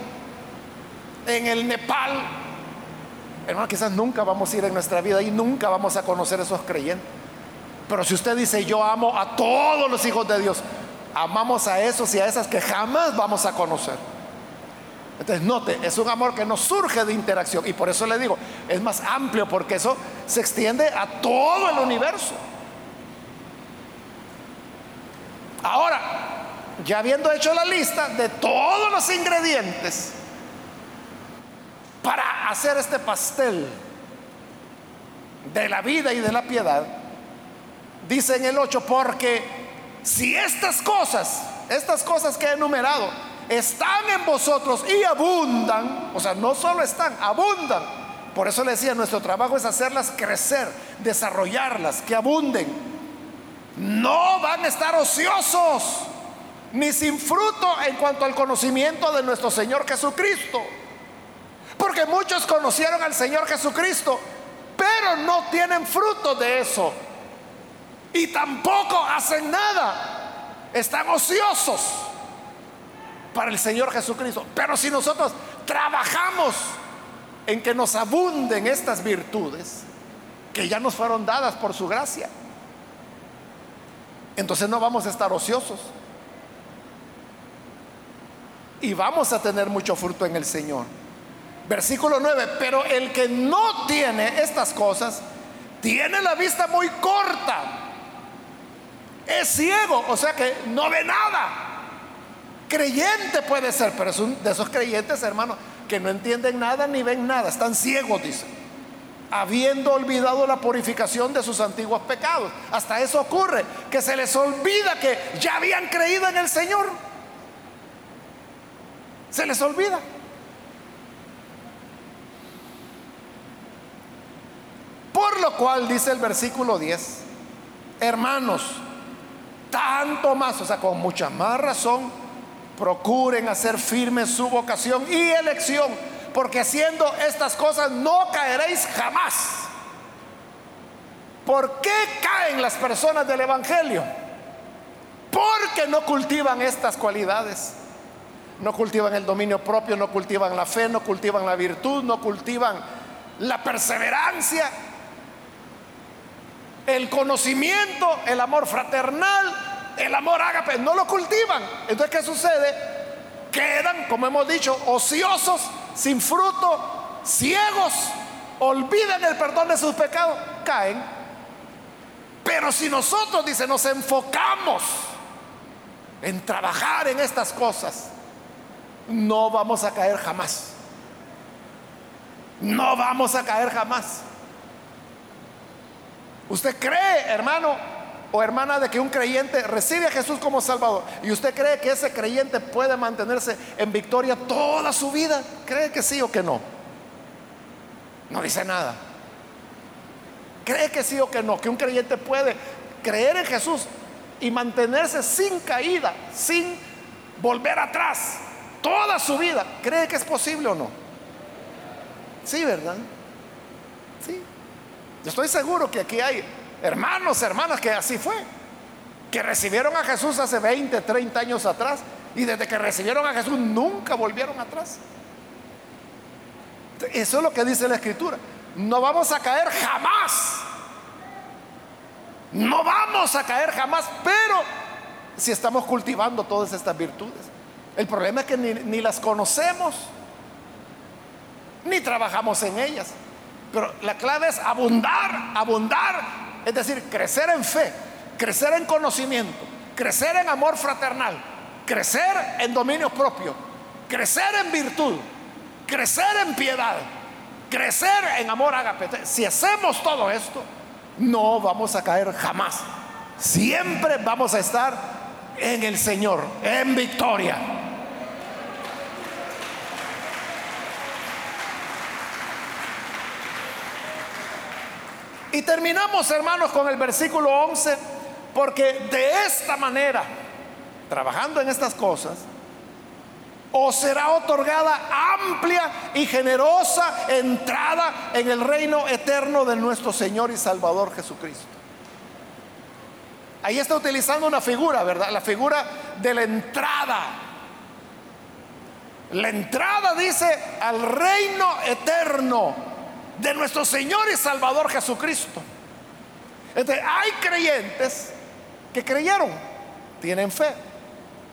en el Nepal. Hermano, quizás nunca vamos a ir en nuestra vida y nunca vamos a conocer esos creyentes. Pero si usted dice, yo amo a todos los hijos de Dios, amamos a esos y a esas que jamás vamos a conocer. Entonces, note, es un amor que no surge de interacción. Y por eso le digo, es más amplio porque eso se extiende a todo el universo. Ahora, ya habiendo hecho la lista de todos los ingredientes para hacer este pastel de la vida y de la piedad, dice en el 8, porque si estas cosas, estas cosas que he enumerado, están en vosotros y abundan, o sea, no solo están, abundan. Por eso le decía, nuestro trabajo es hacerlas crecer, desarrollarlas, que abunden. No van a estar ociosos, ni sin fruto en cuanto al conocimiento de nuestro Señor Jesucristo. Porque muchos conocieron al Señor Jesucristo, pero no tienen fruto de eso. Y tampoco hacen nada. Están ociosos para el Señor Jesucristo. Pero si nosotros trabajamos en que nos abunden estas virtudes que ya nos fueron dadas por su gracia, entonces no vamos a estar ociosos. Y vamos a tener mucho fruto en el Señor. Versículo 9, pero el que no tiene estas cosas, tiene la vista muy corta. Es ciego, o sea que no ve nada. Creyente puede ser, pero es un de esos creyentes, hermano, que no entienden nada ni ven nada, están ciegos, dice. Habiendo olvidado la purificación de sus antiguos pecados. Hasta eso ocurre, que se les olvida que ya habían creído en el Señor. Se les olvida. Por lo cual dice el versículo 10, hermanos, tanto más, o sea, con mucha más razón, procuren hacer firme su vocación y elección, porque haciendo estas cosas no caeréis jamás. ¿Por qué caen las personas del Evangelio? Porque no cultivan estas cualidades. No cultivan el dominio propio, no cultivan la fe, no cultivan la virtud, no cultivan la perseverancia, el conocimiento, el amor fraternal, el amor ágape, no lo cultivan. Entonces, ¿qué sucede? Quedan, como hemos dicho, ociosos, sin fruto, ciegos, olvidan el perdón de sus pecados, caen. Pero si nosotros, dice, nos enfocamos en trabajar en estas cosas, no vamos a caer jamás. No vamos a caer jamás. ¿Usted cree, hermano, o hermana de que un creyente recibe a Jesús como Salvador y usted cree que ese creyente puede mantenerse en victoria toda su vida, ¿cree que sí o que no? No dice nada. ¿Cree que sí o que no? Que un creyente puede creer en Jesús y mantenerse sin caída, sin volver atrás toda su vida. ¿Cree que es posible o no? Sí, ¿verdad? Sí. Yo estoy seguro que aquí hay hermanos, hermanas, que así fue, que recibieron a Jesús hace 20, 30 años atrás y desde que recibieron a Jesús nunca volvieron atrás. Eso es lo que dice la escritura. No vamos a caer jamás. No vamos a caer jamás, pero si estamos cultivando todas estas virtudes. El problema es que ni, las conocemos, ni trabajamos en ellas. Pero la clave es abundar, abundar, es decir, crecer en fe, crecer en conocimiento, crecer en amor fraternal, crecer en dominio propio, crecer en virtud, crecer en piedad, crecer en amor agape. Si hacemos todo esto, no vamos a caer jamás. Siempre vamos a estar en el Señor, en victoria. Y terminamos, hermanos, con el versículo 11, porque de esta manera, trabajando en estas cosas, os será otorgada amplia y generosa entrada en el reino eterno de nuestro Señor y Salvador Jesucristo. Ahí está utilizando una figura, ¿verdad? La figura de la entrada. La entrada dice al reino eterno de nuestro Señor y Salvador Jesucristo. Entonces, hay creyentes que creyeron, tienen fe,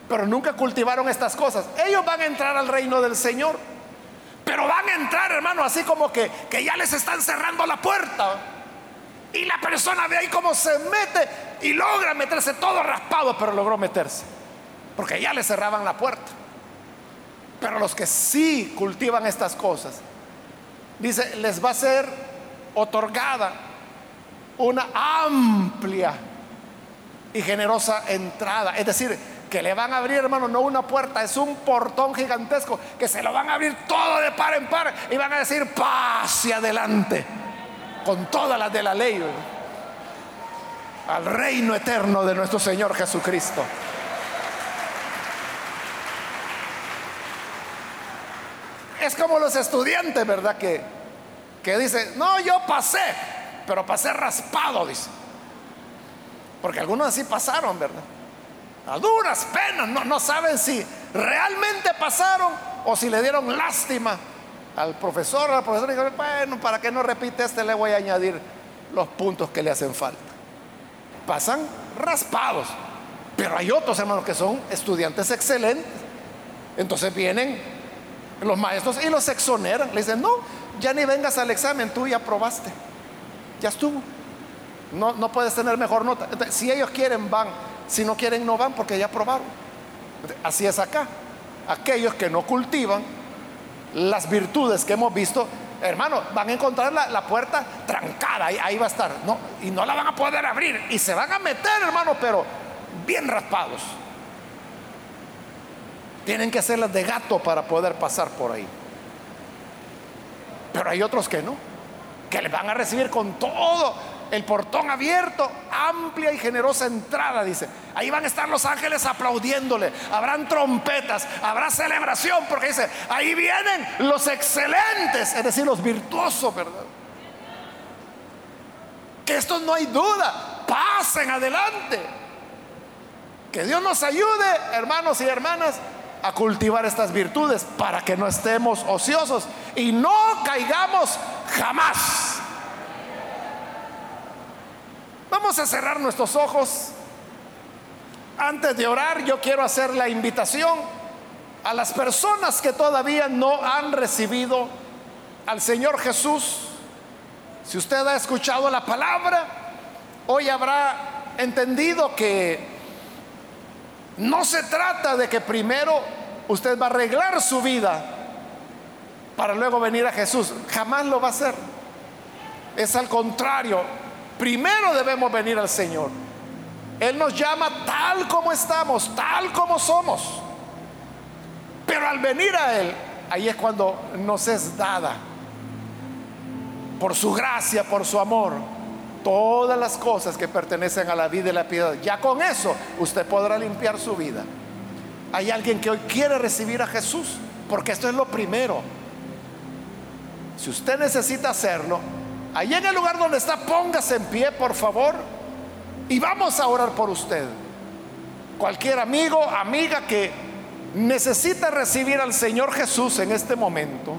pero nunca cultivaron estas cosas. Ellos van a entrar al reino del Señor, pero van a entrar, hermano, así como que, que ya les están cerrando la puerta. Y la persona ve ahí cómo se mete y logra meterse todo raspado, pero logró meterse. Porque ya le cerraban la puerta. Pero los que sí cultivan estas cosas, dice, les va a ser otorgada una amplia y generosa entrada. Es decir, que le van a abrir, hermano, no una puerta, es un portón gigantesco que se lo van a abrir todo de par en par y van a decir, pase adelante, con todas las de la ley, al reino eterno de nuestro Señor Jesucristo. Es como los estudiantes, ¿verdad? Que, que dicen, no, yo pasé, pero pasé raspado, dice. Porque algunos así pasaron, ¿verdad? A duras penas, no, no saben si realmente pasaron o si le dieron lástima al profesor, al profesor, y bueno, para que no repite este, le voy a añadir los puntos que le hacen falta. Pasan raspados, pero hay otros hermanos que son estudiantes excelentes. Entonces vienen los maestros y los exoneran. Le dicen, no, ya ni vengas al examen, tú ya probaste. Ya estuvo. No, no puedes tener mejor nota. si ellos quieren, van. Si no quieren, no van porque ya probaron. así es acá. Aquellos que no cultivan las virtudes que hemos visto, hermano, van a encontrar la, puerta trancada. Ahí, ahí, va a estar. No, y no la van a poder abrir. Y se van a meter, hermano, pero bien raspados. Tienen que hacerlas de gato para poder pasar por ahí. Pero hay otros que no, que le van a recibir con todo el portón abierto, amplia y generosa entrada, dice. Ahí van a estar los ángeles aplaudiéndole, habrán trompetas, habrá celebración, porque dice, ahí vienen los excelentes, es decir, los virtuosos, ¿verdad? Que esto no hay duda, pasen adelante. Que Dios nos ayude, hermanos y hermanas, a cultivar estas virtudes para que no estemos ociosos y no caigamos jamás. Vamos a cerrar nuestros ojos. Antes de orar, yo quiero hacer la invitación a las personas que todavía no han recibido al Señor Jesús. Si usted ha escuchado la palabra, hoy habrá entendido que no se trata de que primero usted va a arreglar su vida para luego venir a Jesús. Jamás lo va a hacer. Es al contrario. Primero debemos venir al Señor. Él nos llama tal como estamos, tal como somos. Pero al venir a Él, ahí es cuando nos es dada, por su gracia, por su amor, todas las cosas que pertenecen a la vida y la piedad. Ya con eso usted podrá limpiar su vida. Hay alguien que hoy quiere recibir a Jesús, porque esto es lo primero. Si usted necesita hacerlo, ahí en el lugar donde está, póngase en pie, por favor, y vamos a orar por usted. Cualquier amigo, amiga que necesita recibir al Señor Jesús en este momento,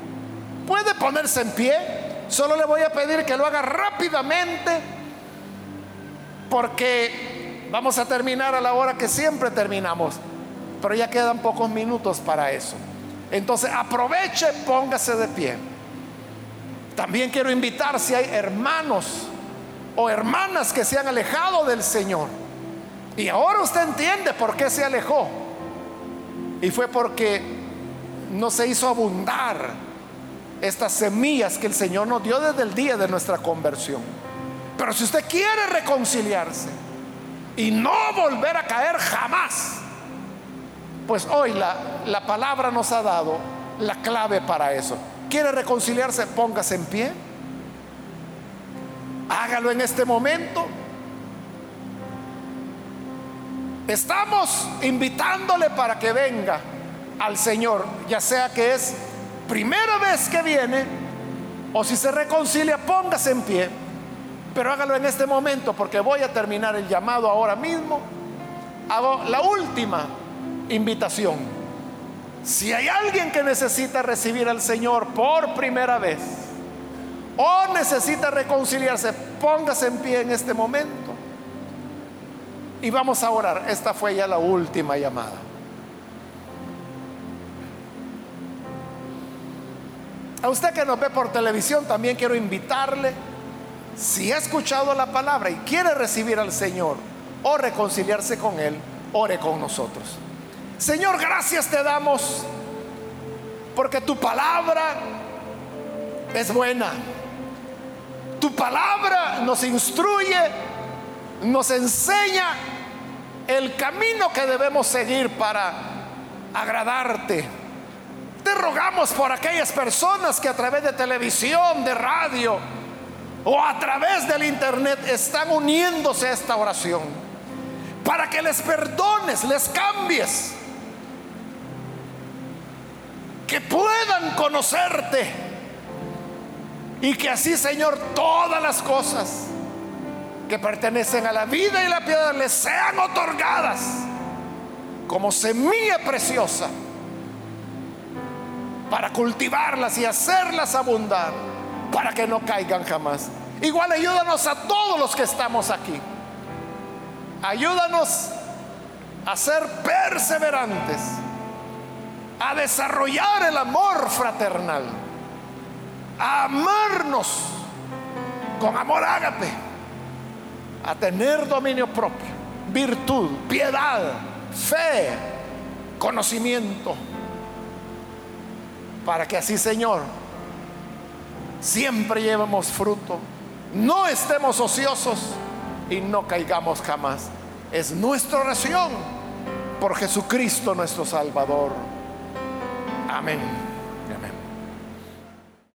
puede ponerse en pie Solo le voy a pedir que lo haga rápidamente porque vamos a terminar a la hora que siempre terminamos. Pero ya quedan pocos minutos para eso. Entonces aproveche, póngase de pie. También quiero invitar si hay hermanos o hermanas que se han alejado del Señor. Y ahora usted entiende por qué se alejó. Y fue porque no se hizo abundar estas semillas que el Señor nos dio desde el día de nuestra conversión. Pero si usted quiere reconciliarse y no volver a caer jamás, pues hoy la, la palabra nos ha dado la clave para eso. ¿Quiere reconciliarse? Póngase en pie. Hágalo en este momento. Estamos invitándole para que venga al Señor, ya sea que es primera vez que viene o si se reconcilia, póngase en pie. Pero hágalo en este momento porque voy a terminar el llamado ahora mismo. Hago la última invitación. Si hay alguien que necesita recibir al Señor por primera vez o necesita reconciliarse, póngase en pie en este momento. Y vamos a orar. Esta fue ya la última llamada. A usted que nos ve por televisión, también quiero invitarle, si ha escuchado la palabra y quiere recibir al Señor o reconciliarse con Él, ore con nosotros. Señor, gracias te damos porque tu palabra es buena. Palabra nos instruye, nos enseña el camino que debemos seguir para agradarte. Te rogamos por aquellas personas que a través de televisión, de radio o a través del internet están uniéndose a esta oración. Para que les perdones, les cambies. Que puedan conocerte. Y que así, Señor, todas las cosas que pertenecen a la vida y la piedad les sean otorgadas como semilla preciosa para cultivarlas y hacerlas abundar, para que no caigan jamás. Igual ayúdanos a todos los que estamos aquí. Ayúdanos a ser perseverantes, a desarrollar el amor fraternal, a amarnos con amor ágape a tener dominio propio, virtud, piedad, fe, conocimiento, para que así, Señor, siempre llevemos fruto, no estemos ociosos y no caigamos jamás. Es nuestra oración por Jesucristo nuestro Salvador. Amén.